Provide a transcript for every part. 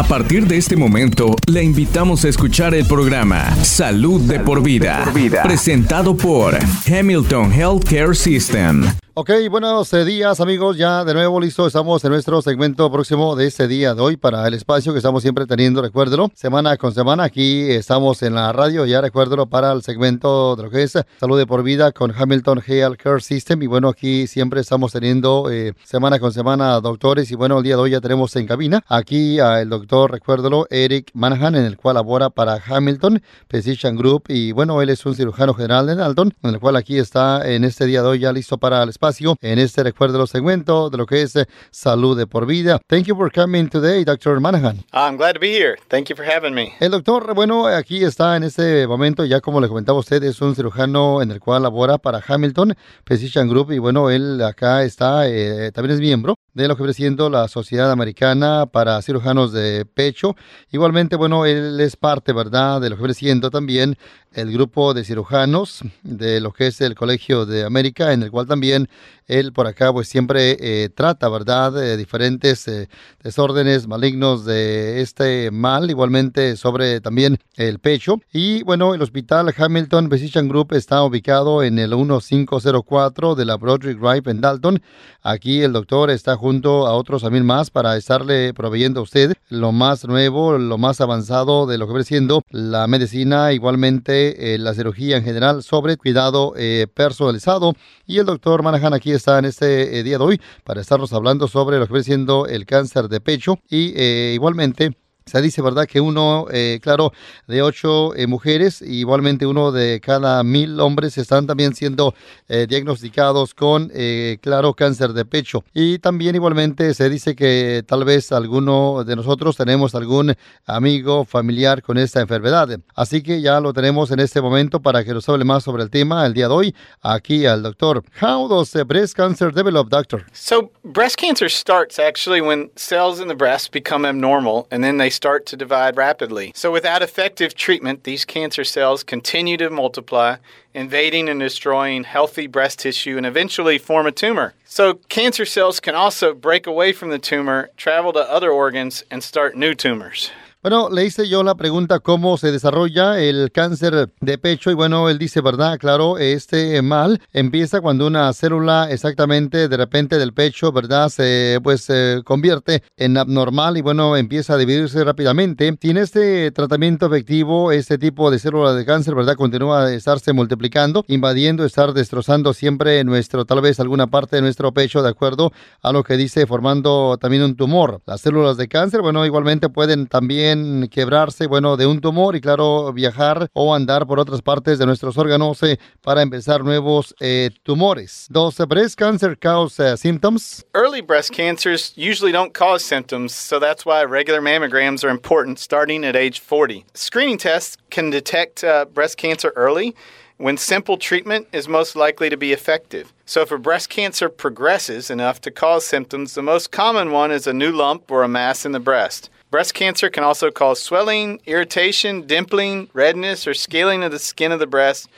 A partir de este momento, le invitamos a escuchar el programa Salud, de, por vida, presentado por Hamilton Healthcare System. Ok, buenos días amigos, ya de nuevo listo, estamos en nuestro segmento próximo de este día de hoy para el espacio que estamos siempre teniendo, recuérdelo, semana con semana, aquí estamos en la radio, ya recuérdelo para el segmento de lo que es Salud de por Vida con Hamilton Health Care System. Y bueno, aquí siempre estamos teniendo eh, semana con semana doctores. Y bueno, el día de hoy ya tenemos en cabina aquí al doctor, recuérdelo, Eric Manahan, en el cual labora para Hamilton Physician Group. Y bueno, él es un cirujano general de Dalton, en el cual aquí está en este día de hoy ya listo para el espacio en este recuerdo los segmentos de lo que es eh, salud de por vida. Thank you for coming today, Dr. Manahan. I'm glad to be here. Thank you for having me. El doctor, bueno, aquí está en este momento, ya como le comentaba usted, es un cirujano en el cual labora para Hamilton Physician Group y bueno, él acá está, eh, también es miembro de lo que viene siendo la Sociedad Americana para Cirujanos de Pecho. Igualmente, bueno, él es parte, ¿verdad?, de lo que viene siendo también el grupo de cirujanos de lo que es el Colegio de América, en el cual también él por acá pues siempre eh, trata, ¿verdad?, de diferentes eh, desórdenes malignos de este mal, igualmente sobre también el pecho. Y bueno, el Hospital Hamilton Physician Group está ubicado en el 1504 de la Broderick Drive en Dalton. Aquí el doctor está junto a otros también más para estarle proveyendo a usted lo más nuevo, lo más avanzado de lo que viene siendo la medicina, igualmente eh, la cirugía en general sobre cuidado personalizado. Y el doctor Manahan aquí está en este eh, día de hoy para estarnos hablando sobre lo que viene siendo el cáncer de pecho y eh, igualmente se dice, ¿verdad?, que uno, eh, claro, de ocho eh, mujeres, igualmente uno de cada mil hombres están también siendo eh, diagnosticados con, claro, cáncer de pecho. Y también igualmente se dice que tal vez alguno de nosotros tenemos algún amigo familiar con esta enfermedad. Así que ya lo tenemos en este momento para que nos hable más sobre el tema el día de hoy, aquí al doctor. How does breast cancer develop, doctor? So, breast cancer starts actually when cells in the breast become abnormal and then they start to divide rapidly. So, without effective treatment, these cancer cells continue to multiply, invading and destroying healthy breast tissue and eventually form a tumor. So, cancer cells can also break away from the tumor, travel to other organs, and start new tumors. Bueno, le hice yo la pregunta cómo se desarrolla el cáncer de pecho y bueno, él dice, ¿verdad? Claro, este mal empieza cuando una célula exactamente de repente del pecho, ¿verdad? Se pues convierte en abnormal y bueno, empieza a dividirse rápidamente. Sin este tratamiento efectivo, este tipo de célula de cáncer, ¿verdad? Continúa a estarse multiplicando, invadiendo, estar destrozando siempre nuestro, tal vez alguna parte de nuestro pecho, de acuerdo a lo que dice, formando también un tumor. Las células de cáncer, bueno, igualmente pueden también quebrarse, bueno, de un tumor y claro, viajar o andar por otras partes de nuestros órganos eh, para empezar nuevos eh, tumores. Does breast cancer cause uh, symptoms? Early breast cancers usually don't cause symptoms, so that's why regular mammograms are important starting at age 40. Screening tests can detect uh, breast cancer early when simple treatment is most likely to be effective. So, if a breast cancer progresses enough to cause symptoms, the most common one is a new lump or a mass in the breast. Breast cancer can also cause swelling, irritation, dimpling, redness, or scaling of the skin of the breast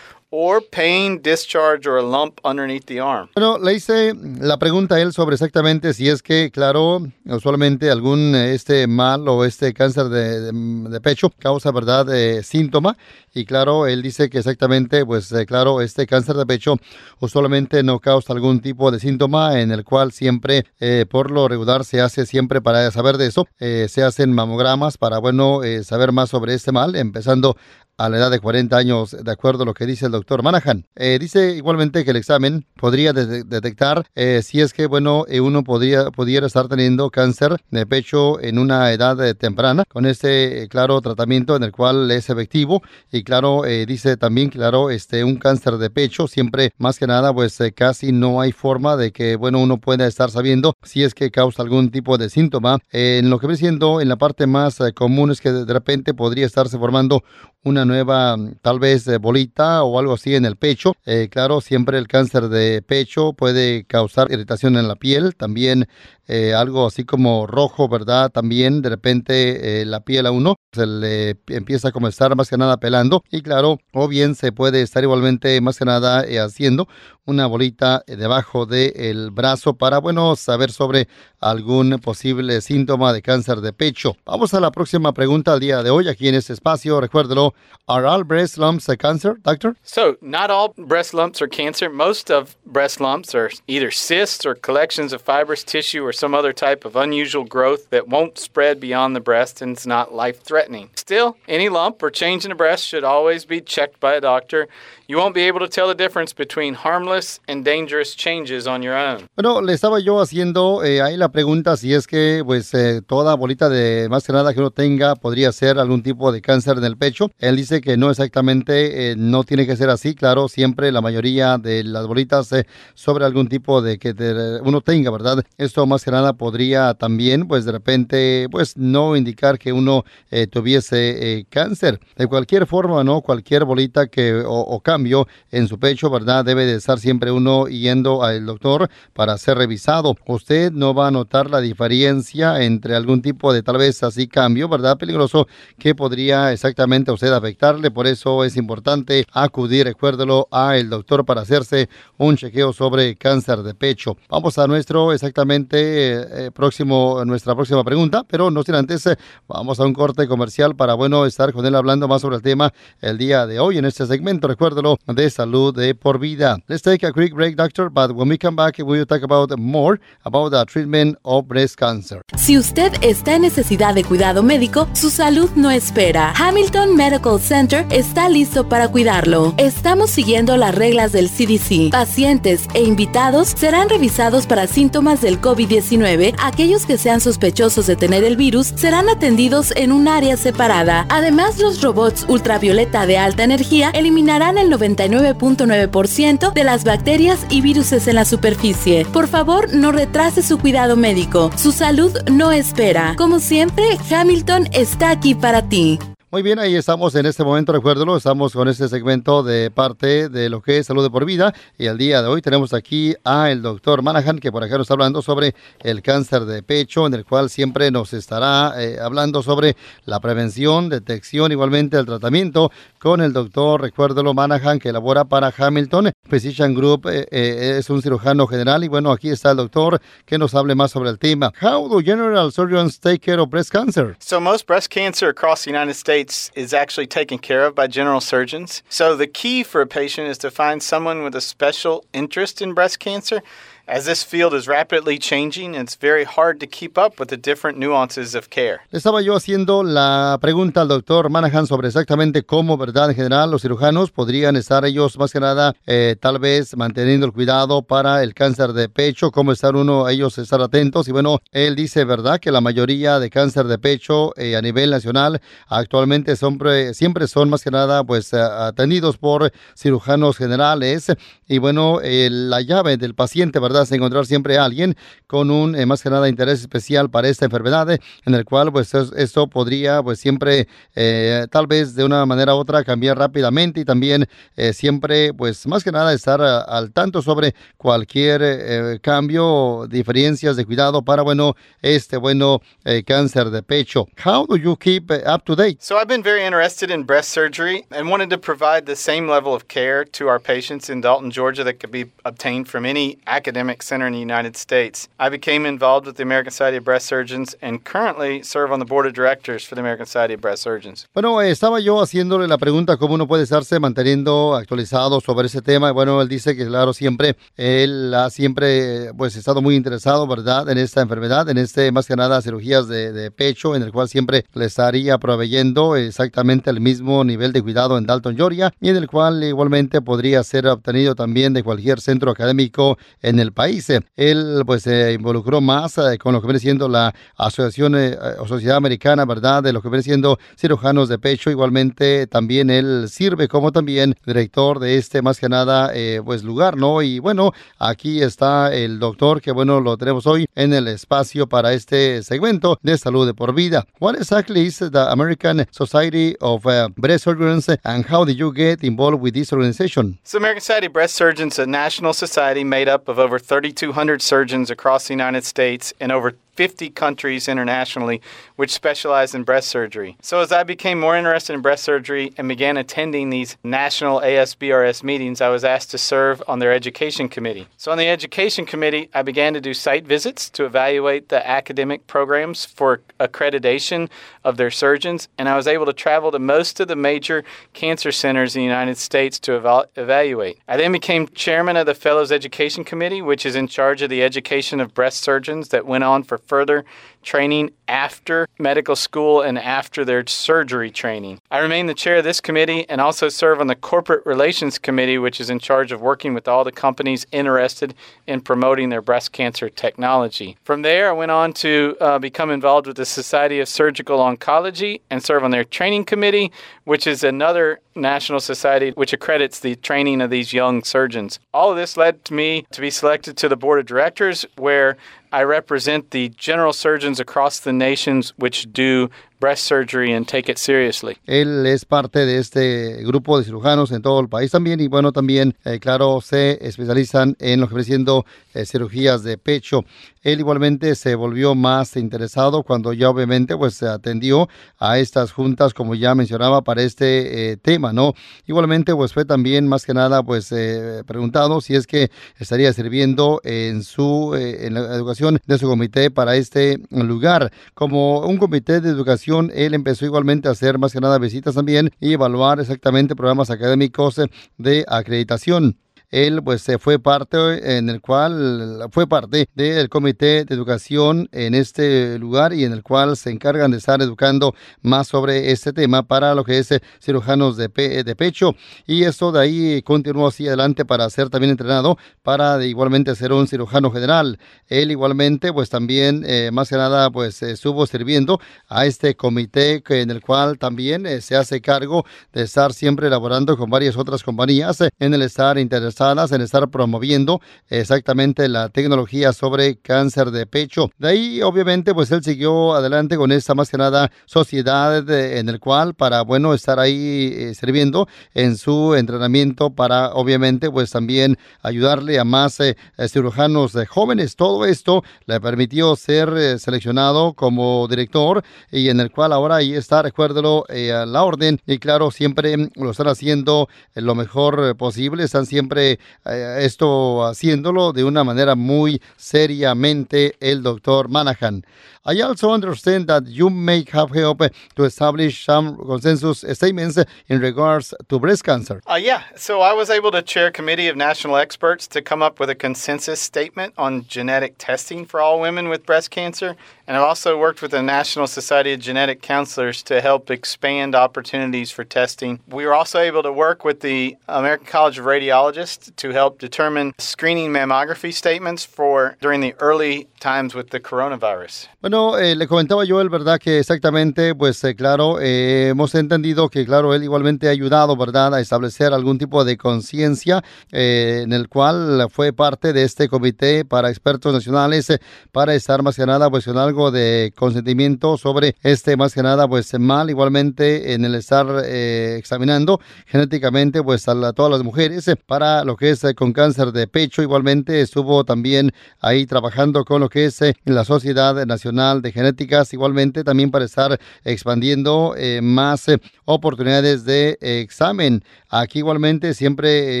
or pain, discharge, or a lump underneath the arm. Bueno, le hice la pregunta a él sobre exactamente si es que, claro, usualmente algún este mal o este cáncer de, de, pecho causa, ¿verdad?, de síntoma. Y claro, él dice que exactamente, pues eh, claro, este cáncer de pecho usualmente no causa algún tipo de síntoma en el cual siempre, eh, por lo regular, se hace siempre para saber de eso, eh, se hacen mamogramas para, bueno, saber más sobre este mal, empezando a la edad de 40 años, de acuerdo a lo que dice el doctor Manahan. Dice igualmente que el examen podría de detectar si es que, bueno, uno podría, pudiera estar teniendo cáncer de pecho en una edad temprana, con este, claro, tratamiento en el cual es efectivo. Y claro, dice también, claro, este, un cáncer de pecho, siempre, más que nada, pues casi no hay forma de que, bueno, uno pueda estar sabiendo si es que causa algún tipo de síntoma. en lo que ve siendo, en la parte más común es que de repente podría estarse formando una nueva tal vez eh, bolita o algo así en el pecho. Eh, claro, siempre el cáncer de pecho puede causar irritación en la piel, también eh, algo así como rojo, ¿verdad? También de repente eh, la piel a uno se le empieza a comenzar más que nada pelando y claro, o bien se puede estar igualmente más que nada eh, haciendo una bolita debajo del brazo para, bueno, saber sobre algún posible síntoma de cáncer de pecho. Vamos a la próxima pregunta al día de hoy aquí en este espacio. Recuérdelo, ¿are all breast lumps a cancer, doctor? So, not all breast lumps are cancer. Most of breast lumps are either cysts or collections of fibrous tissue or some other type of unusual growth that won't spread beyond the breast and is not life threatening. Still, any lump or change in the breast should always be checked by a doctor. You won't be able to tell the difference between harmless and dangerous changes on your own. Bueno, le estaba yo haciendo eh, ahí la pregunta si es que pues eh, toda bolita de más que nada que uno tenga podría ser algún tipo de cáncer en el pecho. Él dice que no exactamente, eh, no tiene que ser así, claro, siempre la mayoría de las bolitas eh, sobre algún tipo de que uno tenga, ¿verdad? Esto más que nada podría también pues de repente pues no indicar que uno eh, tuviese eh, cáncer. De cualquier forma, ¿no? Cualquier bolita que o, o cambio en su pecho, ¿verdad? Debe de estar siempre uno yendo al doctor para ser revisado. Usted no va a notar la diferencia entre algún tipo de tal vez así cambio, ¿verdad? Peligroso que podría exactamente a usted afectarle. Por eso es importante acudir, recuérdelo, a el doctor para hacerse un chequeo sobre cáncer de pecho. Vamos a nuestro exactamente eh, próximo, nuestra próxima pregunta, pero no sin antes eh, vamos a un corte comercial para bueno estar con él hablando más sobre el tema el día de hoy en este segmento, recuérdelo, de salud de por vida. Let's take a quick break, doctor, but when we come back, we will talk about more about the treatment of breast cancer. Si usted está en necesidad de cuidado médico, su salud no espera. Hamilton Medical Center está listo para cuidarlo. Estamos siguiendo las reglas del CDC. Pacientes e invitados serán revisados para síntomas del COVID-19. Aquellos que sean sospechosos de tener el virus serán atendidos en un área separada. Además, los robots ultravioleta de alta energía eliminarán el 99.9% de las bacterias y viruses en la superficie. Por favor, no retrase su cuidado médico. Su salud no espera. Como siempre, Hamilton está aquí para ti. Muy bien, ahí estamos en este momento, recuérdelo, estamos con este segmento de parte de lo que es salud de por vida y el día de hoy tenemos aquí a el doctor Manahan que por acá nos está hablando sobre el cáncer de pecho, en el cual siempre nos estará eh, hablando sobre la prevención, detección, igualmente el tratamiento con el doctor, recuérdelo, Manahan que elabora para Hamilton Physician Group, eh, eh, es un cirujano general y bueno, aquí está el doctor que nos hable más sobre el tema. How do general surgeons take care of breast cancer? So, most breast cancer across the United States is actually taken care of by general surgeons. So, the key for a patient is to find someone with a special interest in breast cancer. As this field is rapidly changing, it's very hard to keep up with the different nuances of care. Estaba yo haciendo la pregunta al doctor Manahan sobre exactamente cómo, ¿verdad? En general, los cirujanos podrían estar ellos más que nada, eh, tal vez manteniendo el cuidado para el cáncer de pecho, cómo estar uno, ellos estar atentos. Y bueno, él dice, ¿verdad? Que la mayoría de cáncer de pecho eh, a nivel nacional actualmente siempre son más que nada, pues, eh, atendidos por cirujanos generales. Y bueno, eh, la llave del paciente, ¿verdad? Es encontrar siempre a alguien con un eh, más que nada interés especial para esta enfermedad, eh, en el cual pues es, esto podría pues siempre eh, tal vez de una manera u otra cambiar rápidamente y también eh, siempre pues más que nada estar a, al tanto sobre cualquier eh, cambio diferencias de cuidado para bueno este bueno eh, cáncer de pecho. How do you keep up to date? So, I've been very interested in breast surgery and wanted to provide the same level of care to our patients in Dalton, Georgia, that could be obtained from any academic center in the United States. I became involved with the American Society of Breast Surgeons and currently serve on the board of directors for the American Society of Breast Surgeons. Bueno, eh, estaba yo haciéndole la pregunta cómo uno puede estarse manteniendo actualizado sobre ese tema. Bueno, él dice que claro, siempre, él ha siempre pues estado muy interesado, ¿verdad? En esta enfermedad, en este más que nada cirugías de, de pecho, en el cual siempre le estaría proveyendo exactamente el mismo nivel de cuidado en Dalton, Georgia, y en el cual igualmente podría ser obtenido también de cualquier centro académico en el país. Él pues se involucró más eh, con lo que viene siendo la asociación eh, o sociedad americana, ¿verdad? De lo que viene siendo cirujanos de pecho. Igualmente también él sirve como también director de este más que nada eh, pues lugar, ¿no? Y bueno, aquí está el doctor que bueno lo tenemos hoy en el espacio para este segmento de salud de por vida. What exactly is the American Society of uh, Breast Surgeons and how did you get involved with this organization? So, American Society of Breast Surgeons a national society made up of over 3,200 surgeons across the United States and over 50 countries internationally which specialize in breast surgery. So, as I became more interested in breast surgery and began attending these national ASBRS meetings, I was asked to serve on their education committee. So, on the education committee, I began to do site visits to evaluate the academic programs for accreditation of their surgeons, and I was able to travel to most of the major cancer centers in the United States to eval- evaluate. I then became chairman of the Fellows Education Committee, which is in charge of the education of breast surgeons that went on for further training after medical school and after their surgery training. I remain the chair of this committee and also serve on the Corporate Relations Committee, which is in charge of working with all the companies interested in promoting their breast cancer technology. From there, I went on to uh, become involved with the Society of Surgical Oncology and serve on their training committee, which is another national society which accredits the training of these young surgeons. All of this led to me to be selected to the board of directors, where I represent the general surgeons across the nations which do breast surgery and take it seriously. Él es parte de este grupo de cirujanos en todo el país también y bueno, también, eh, claro, se especializan en lo que siendo eh, cirugías de pecho. Él igualmente se volvió más interesado cuando ya obviamente pues se atendió a estas juntas, como ya mencionaba, para este eh, tema, ¿no? Igualmente pues fue también más que nada pues eh, preguntado si es que estaría sirviendo en su, eh, en la educación de su comité para este lugar. Como un comité de educación, él empezó igualmente a hacer más que nada visitas también y evaluar exactamente programas académicos eh, de acreditación él pues fue parte en el cual fue parte del comité de educación en este lugar y en el cual se encargan de estar educando más sobre este tema para lo que es eh, cirujanos de, pe de pecho. Y eso de ahí continuó así adelante para ser también entrenado para de igualmente ser un cirujano general. Él igualmente pues también eh, más que nada pues estuvo sirviendo a este comité que, en el cual también eh, se hace cargo de estar siempre elaborando con varias otras compañías eh, en el estar interesado en estar promoviendo exactamente la tecnología sobre cáncer de pecho. De ahí, obviamente, pues él siguió adelante con esta más que nada sociedad en el cual para, bueno, estar ahí eh, sirviendo en su entrenamiento para, obviamente, pues también ayudarle a más eh, cirujanos de jóvenes. Todo esto le permitió ser eh, seleccionado como director y en el cual ahora ahí está, recuérdelo, a la orden y claro, siempre lo están haciendo lo mejor posible, están siempre eh, esto haciéndolo de una manera muy seriamente el doctor Manahan. I also understand that you may have helped to establish some consensus statements in regards to breast cancer. Uh, yeah, so I was able to chair a committee of national experts to come up with a consensus statement on genetic testing for all women with breast cancer. And I've also worked with the National Society of Genetic Counselors to help expand opportunities for testing. We were also able to work with the American College of Radiologists to help determine screening mammography statements for during the early times with the coronavirus. Bueno, eh, le comentaba yo, el verdad que exactamente, pues eh, claro, eh, hemos entendido que claro, él igualmente ha ayudado, verdad, a establecer algún tipo de conciencia eh, en el cual fue parte de este comité para expertos nacionales eh, para estar más que nada pues de consentimiento sobre este más que nada pues mal igualmente en el estar eh, examinando genéticamente pues a, la, a, todas las mujeres para lo que es con cáncer de pecho. Igualmente estuvo también ahí trabajando con lo que es la Sociedad Nacional de Genéticas. Igualmente también para estar expandiendo más oportunidades de examen. Aquí igualmente siempre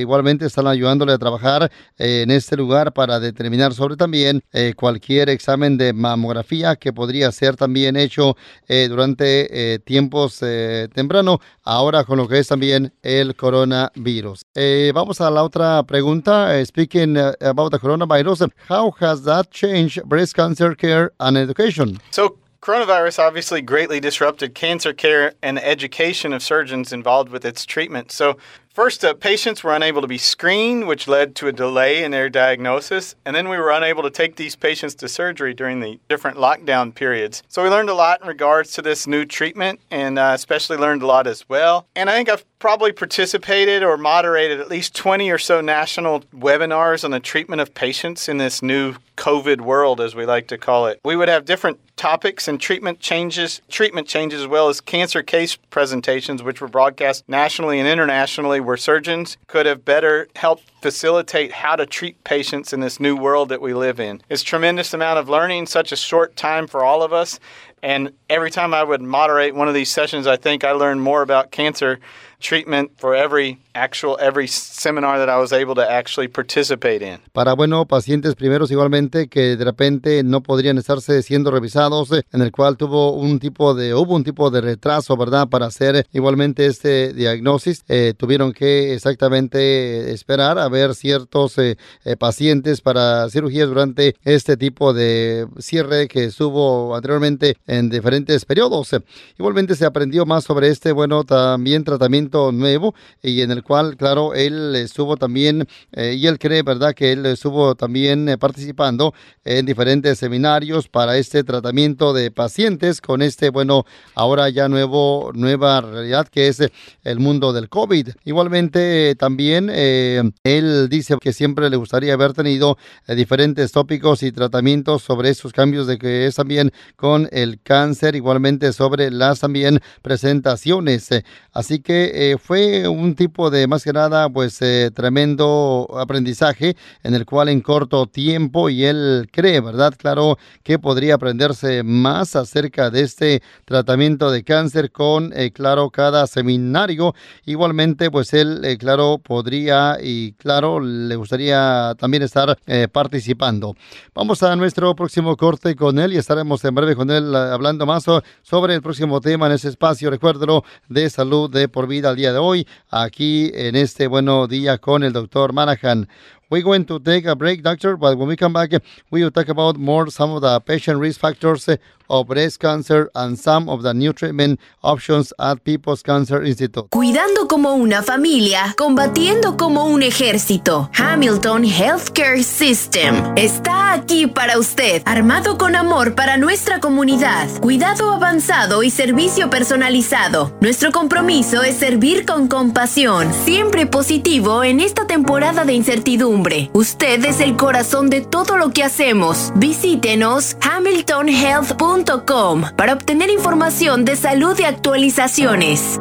igualmente están ayudándole a trabajar en este lugar para determinar sobre también cualquier examen de mamografía que podría ser también hecho eh, durante eh, tiempos eh, temprano, ahora con lo que es también el coronavirus. Eh, vamos a la otra pregunta. speaking about the coronavirus, how has that changed breast cancer care and education? So Coronavirus obviously greatly disrupted cancer care and the education of surgeons involved with its treatment. So, first, uh, patients were unable to be screened, which led to a delay in their diagnosis. And then we were unable to take these patients to surgery during the different lockdown periods. So, we learned a lot in regards to this new treatment and uh, especially learned a lot as well. And I think I've probably participated or moderated at least 20 or so national webinars on the treatment of patients in this new COVID world, as we like to call it. We would have different topics and treatment changes, treatment changes, as well as cancer case presentations, which were broadcast nationally and internationally where surgeons could have better helped facilitate how to treat patients in this new world that we live in. It's tremendous amount of learning, such a short time for all of us. And every time I would moderate one of these sessions, I think I learned more about cancer treatment for every actual every seminar that I was able to actually participate in. Para bueno, pacientes primeros igualmente que de repente no podrían estarse siendo revisados, eh, en el cual tuvo un tipo de hubo un tipo de retraso, ¿verdad? Para hacer igualmente este diagnóstico, eh, tuvieron que exactamente esperar a ver ciertos eh, eh, pacientes para cirugías durante este tipo de cierre que estuvo anteriormente en diferentes periodos. Igualmente se aprendió más sobre este bueno también tratamiento nuevo y en el cual, claro, él estuvo también, eh, y él cree, ¿verdad?, que él estuvo también eh, participando en diferentes seminarios para este tratamiento de pacientes con este, bueno, ahora ya nuevo, nueva realidad que es el mundo del COVID. Igualmente, también eh, él dice que siempre le gustaría haber tenido diferentes tópicos y tratamientos sobre esos cambios de que es también con el cáncer, igualmente sobre las también presentaciones. Así que fue un tipo de más que nada, pues eh, tremendo aprendizaje en el cual en corto tiempo y él cree, ¿verdad? Claro que podría aprenderse más acerca de este tratamiento de cáncer con, eh, claro, cada seminario. Igualmente, pues él, eh, claro, podría y claro, le gustaría también estar participando. Vamos a nuestro próximo corte con él y estaremos en breve con él hablando más sobre el próximo tema en ese espacio, recuérdelo, de salud de por vida al día de hoy, aquí en este bueno día con el doctor Manahan. We're going to take a break, doctor, but when we come back, we will talk about more some of the patient risk factors of breast cancer and some of the new treatment options at People's Cancer Institute. Cuidando como una familia, combatiendo como un ejército. Hamilton Healthcare System está aquí para usted, armado con amor para nuestra comunidad, cuidado avanzado y servicio personalizado. Nuestro compromiso es servir con compasión, siempre positivo en esta temporada de incertidumbre Usted es el corazón de todo lo que hacemos. Visítenos hamiltonhealth.com para obtener información de salud y actualizaciones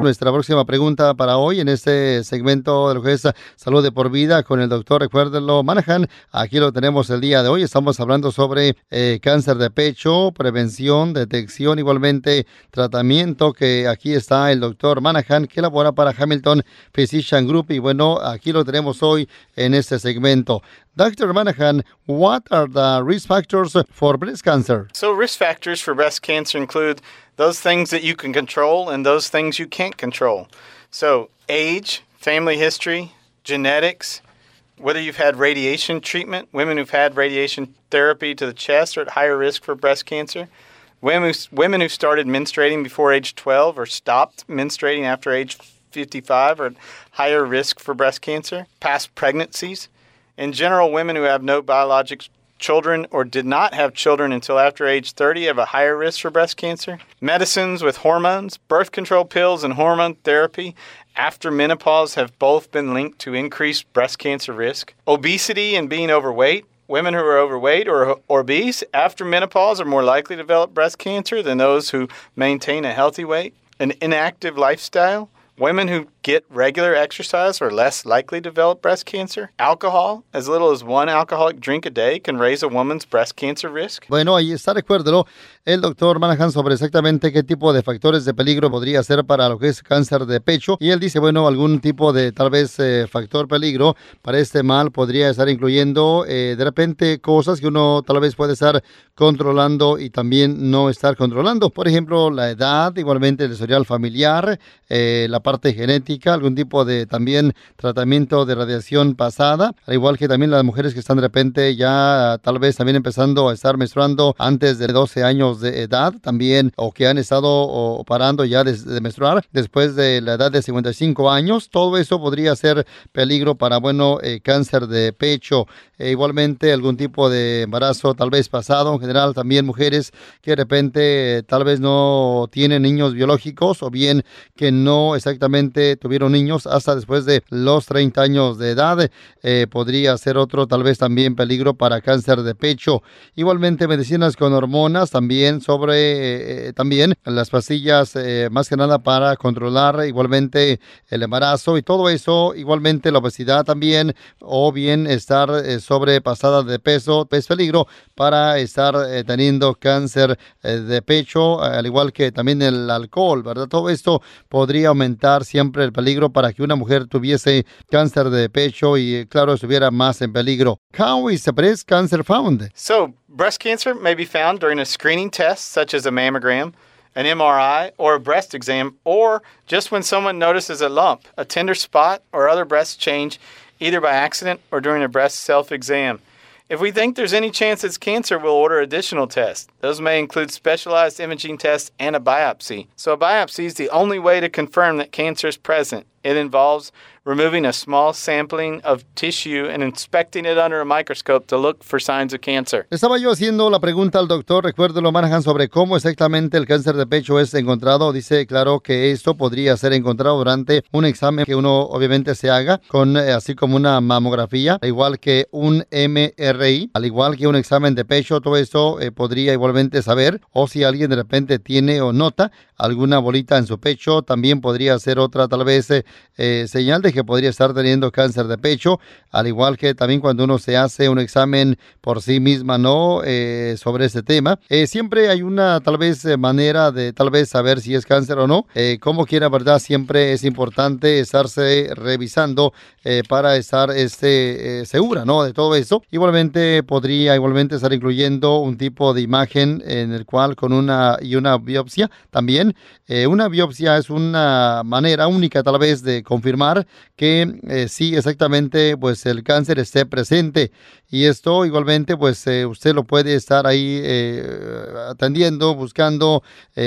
nuestra próxima pregunta para hoy en este segmento de lo que es salud de por vida con el doctor, recuérdenlo, Manahan. Aquí lo tenemos el día de hoy. Estamos hablando sobre eh, cáncer de pecho, prevención, detección, igualmente tratamiento, que aquí está el doctor Manahan, que labora para Hamilton Physician Group. Y bueno, aquí lo tenemos hoy en este segmento. Dr. Manahan, what are the risk factors for breast cancer? So, risk factors for breast cancer include those things that you can control and those things you can't control. So, age, family history, genetics, whether you've had radiation treatment, women who've had radiation therapy to the chest are at higher risk for breast cancer. Women who, women who started menstruating before age 12 or stopped menstruating after age 55 are at higher risk for breast cancer. Past pregnancies, in general, women who have no biologic children or did not have children until after age 30 have a higher risk for breast cancer. Medicines with hormones, birth control pills, and hormone therapy after menopause have both been linked to increased breast cancer risk. Obesity and being overweight. Women who are overweight or obese after menopause are more likely to develop breast cancer than those who maintain a healthy weight. An inactive lifestyle. Women who get regular exercise are less likely to develop breast cancer. Alcohol, as little as one alcoholic drink a day, can raise a woman's breast cancer risk. Bueno, ahí está, recuérdelo, el doctor Manahan sobre exactamente qué tipo de factores de peligro podría ser para lo que es cáncer de pecho. Y él dice, bueno, algún tipo de tal vez eh, factor peligro para este mal podría estar incluyendo eh, de repente cosas que uno tal vez puede estar controlando y también no estar controlando. Por ejemplo, la edad, igualmente el historial familiar, eh, la parte genética, algún tipo de también tratamiento de radiación pasada, al igual que también las mujeres que están de repente ya tal vez también empezando a estar menstruando antes de 12 años de edad, también, o que han estado parando ya de, menstruar después de la edad de 55 años, todo eso podría ser peligro para, bueno, eh, cáncer de pecho, e igualmente algún tipo de embarazo tal vez pasado, en general también mujeres que de repente tal vez no tienen niños biológicos o bien que no exactamente tuvieron niños hasta después de los 30 años de edad. Eh, podría ser otro tal vez también peligro para cáncer de pecho. Igualmente medicinas con hormonas también sobre eh, también las pastillas eh, más que nada para controlar igualmente el embarazo y todo eso, igualmente la obesidad también o bien estar sobrepasada de peso es peligro para estar teniendo cáncer de pecho, al igual que también el alcohol, ¿verdad? Todo esto podría aumentar siempre el peligro para que una mujer tuviese cáncer de pecho y, eh, claro, estuviera más en peligro. How is breast cancer found? So, breast cancer may be found during a screening test, such as a mammogram, an MRI, or a breast exam, or just when someone notices a lump, a tender spot, or other breast change, either by accident or during a breast self exam. If we think there's any chance it's cancer, we'll order additional tests. Those may include specialized imaging tests and a biopsy. So, a biopsy is the only way to confirm that cancer is present. It involves removing a small sampling of tissue and inspecting it under a microscope to look for signs of cancer. Estaba yo haciendo la pregunta al doctor, recuerdo lo manejan sobre cómo exactamente el cáncer de pecho es encontrado. Dice, claro, que esto podría ser encontrado durante un examen que uno obviamente se haga, con eh, así como una mamografía, igual que un MRI, al igual que un examen de pecho, todo esto eh, podría igualmente saber, o si alguien de repente tiene o nota alguna bolita en su pecho, también podría ser otra tal vez eh, señal de que podría estar teniendo cáncer de pecho, al igual que también cuando uno se hace un examen por sí misma, ¿no? Eh, sobre ese tema. Eh, siempre hay una tal vez eh, manera de tal vez saber si es cáncer o no. como quiera, ¿verdad? Siempre es importante estarse revisando para estar este, segura, ¿no? De todo eso. Igualmente podría igualmente estar incluyendo un tipo de imagen en el cual con una y una biopsia también. Una biopsia es una manera única tal vez de confirmar que eh, sí, exactamente, pues el cáncer esté presente. Y esto igualmente, pues eh, usted lo puede estar ahí eh, atendiendo, buscando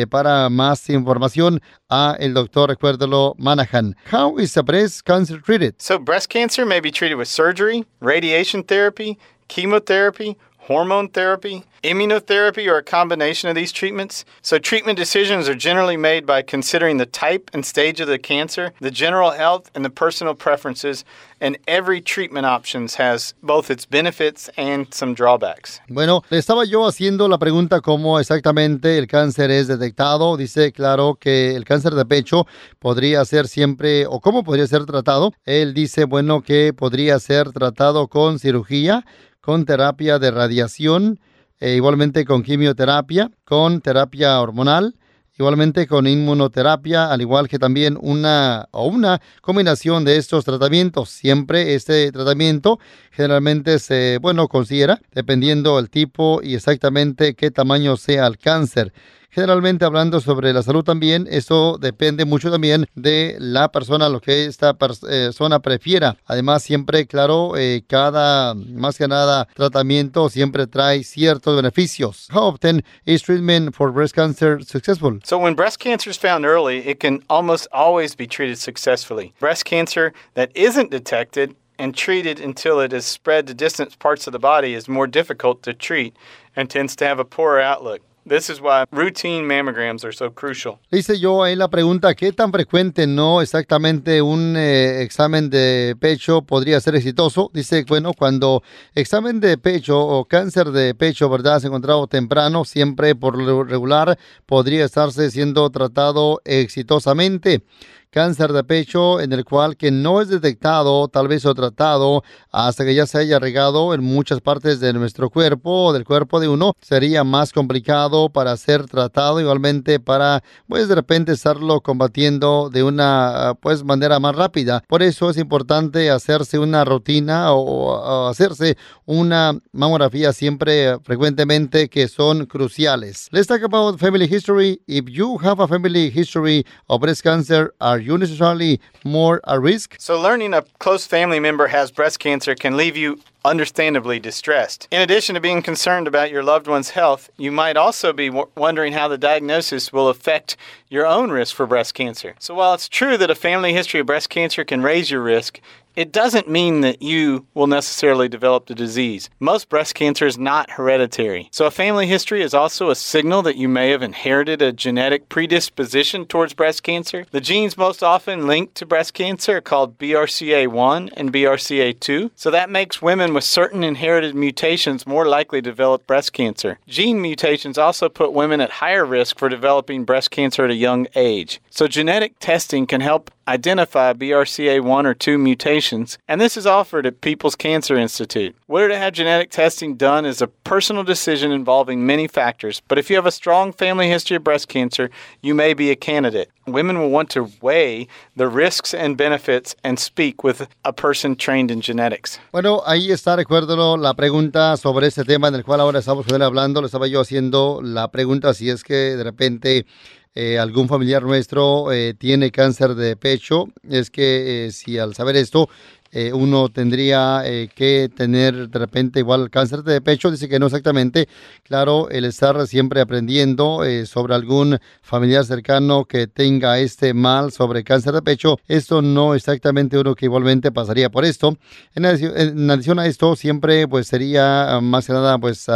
para más información a el doctor, recuérdelo, Manahan. How is a breast cancer treated? So breast cancer may be treated with surgery, radiation therapy, chemotherapy, hormone therapy, immunotherapy, or a combination of these treatments. So, treatment decisions are generally made by considering the type and stage of the cancer, the general health, and the personal preferences. And every treatment options has both its benefits and some drawbacks. Bueno, le estaba yo haciendo la pregunta cómo exactamente el cáncer es detectado. Dice, claro, que el cáncer de pecho podría ser siempre, o cómo podría ser tratado. Él dice, bueno, que podría ser tratado con cirugía con terapia de radiación, e igualmente con quimioterapia, con terapia hormonal, igualmente con inmunoterapia, al igual que también una o una combinación de estos tratamientos. Siempre este tratamiento generalmente se, bueno, considera dependiendo el tipo y exactamente qué tamaño sea el cáncer. Generalmente hablando sobre la salud también, eso depende mucho también de la persona, lo que esta persona prefiera. Además, siempre, claro, eh, cada, más que nada, tratamiento siempre trae ciertos beneficios. How often is treatment for breast cancer successful? So when breast cancer is found early, it can almost always be treated successfully. Breast cancer that isn't detected and treated until it has spread to distant parts of the body is more difficult to treat and tends to have a poorer outlook. This is why routine mammograms are so crucial. Dice yo ahí la pregunta, ¿qué tan frecuente no exactamente un eh, examen de pecho podría ser exitoso? Dice, bueno, cuando examen de pecho o cáncer de pecho, ¿verdad? Se encontrado temprano, siempre por lo regular podría estarse siendo tratado exitosamente cáncer de pecho en el cual que no es detectado, tal vez o tratado hasta que ya se haya regado en muchas partes de nuestro cuerpo o del cuerpo de uno, sería más complicado para ser tratado, igualmente para pues de repente estarlo combatiendo de una pues manera más rápida. Por eso es importante hacerse una rutina o, hacerse una mamografía siempre frecuentemente que son cruciales. Let's talk about family history. If you have a family history of breast cancer, are are you necessarily more at risk? So, learning a close family member has breast cancer can leave you understandably distressed. In addition to being concerned about your loved one's health, you might also be w- wondering how the diagnosis will affect your own risk for breast cancer. So, while it's true that a family history of breast cancer can raise your risk, it doesn't mean that you will necessarily develop the disease. Most breast cancer is not hereditary. So, a family history is also a signal that you may have inherited a genetic predisposition towards breast cancer. The genes most often linked to breast cancer are called BRCA1 and BRCA2. So, that makes women with certain inherited mutations more likely to develop breast cancer. Gene mutations also put women at higher risk for developing breast cancer at a young age. So, genetic testing can help identify BRCA1 or 2 mutations, and this is offered at People's Cancer Institute. Whether to have genetic testing done is a personal decision involving many factors, but if you have a strong family history of breast cancer, you may be a candidate. Women will want to weigh the risks and benefits and speak with a person trained in genetics. Bueno, ahí está, recuérdalo, la pregunta sobre este tema en el cual ahora estamos hablando. Le estaba yo haciendo la pregunta si es que de repente eh, algún familiar nuestro eh, tiene cáncer de pecho, es que eh, si al saber esto eh, uno tendría eh, que tener de repente igual cáncer de pecho, dice que no exactamente, claro, el estar siempre aprendiendo eh, sobre algún familiar cercano que tenga este mal sobre cáncer de pecho, esto no exactamente uno que igualmente pasaría por esto. En adición, a esto, siempre pues sería más que nada, pues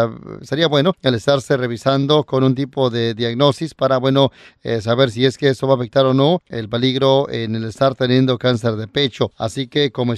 sería bueno el estarse revisando con un tipo de diagnosis para, bueno, saber si es que eso va a afectar o no el peligro en el estar teniendo cáncer de pecho. Así que como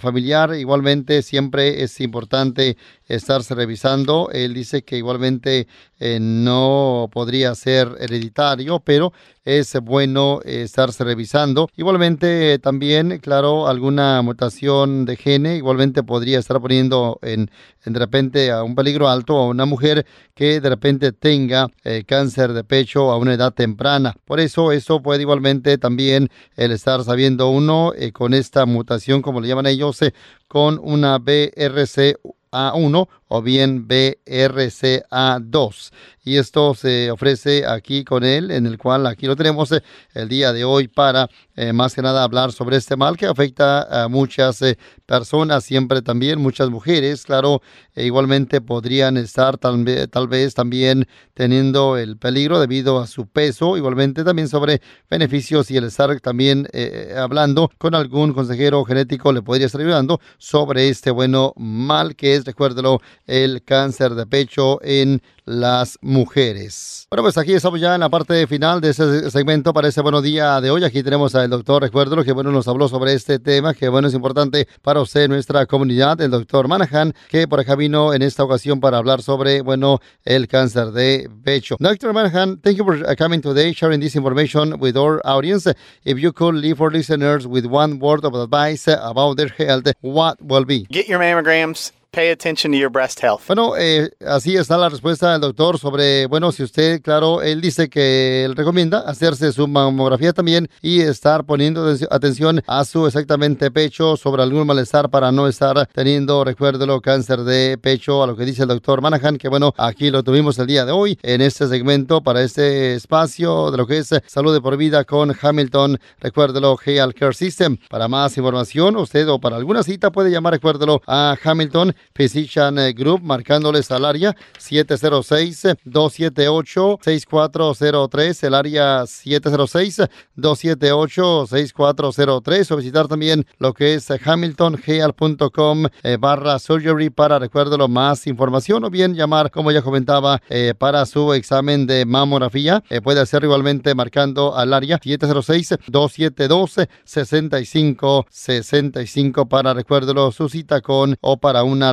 familiar igualmente siempre es importante estarse revisando. Él dice que igualmente eh, no podría ser hereditario, pero es bueno eh, estarse revisando. Igualmente también, claro, alguna mutación de gene igualmente podría estar poniendo en, de repente a un peligro alto a una mujer que de repente tenga eh, cáncer de pecho a una edad temprana. Por eso eso puede igualmente también el estar sabiendo uno con esta mutación, le llaman ellos, eh, con una BRC a1 o bien BRCA2. Y esto se ofrece aquí con él, en el cual aquí lo tenemos eh, el día de hoy para eh, más que nada hablar sobre este mal que afecta a muchas eh, personas, siempre también muchas mujeres, claro, e igualmente podrían estar tal, tal vez también teniendo el peligro debido a su peso, igualmente también sobre beneficios y el estar también hablando con algún consejero genético le podría estar ayudando sobre este bueno mal que es, recuérdelo, el cáncer de pecho en las mujeres. Bueno, pues aquí estamos ya en la parte final de este segmento para este buenos día de hoy. Aquí tenemos al doctor, recuerdo que bueno, nos habló sobre este tema, que bueno, es importante para usted, nuestra comunidad, el doctor Manahan, que por acá vino en esta ocasión para hablar sobre, bueno, el cáncer de pecho. Dr. Manahan, thank you for coming today, sharing this information with our audience. If you could leave our listeners with one word of advice about their health, what will be? Get your mammograms. Pay attention to your breast health. Bueno, eh, así está la respuesta del doctor sobre, bueno, si usted, claro, él dice que él recomienda hacerse su mamografía también y estar poniendo atención a su exactamente pecho sobre algún malestar para no estar teniendo, recuérdelo, cáncer de pecho, a lo que dice el doctor Manahan, que bueno, aquí lo tuvimos el día de hoy en este segmento para este espacio de lo que es salud de por vida con Hamilton, recuérdelo, Health Care System. Para más información, usted o para alguna cita puede llamar, recuérdelo, a Hamilton Physician Group, marcándoles al área 706-278-6403, el área 706-278-6403, o visitar también lo que es hamiltongeal.com eh, barra surgery para, recuérdelo, más información, o bien llamar, como ya comentaba, eh, para su examen de mamografía. Eh, puede hacer igualmente marcando al área 706-272-6565 para, recuérdelo, su cita con o para una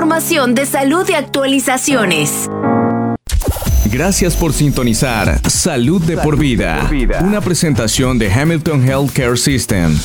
información de salud y actualizaciones. Gracias por sintonizar Salud de por vida, una presentación de Hamilton Healthcare System.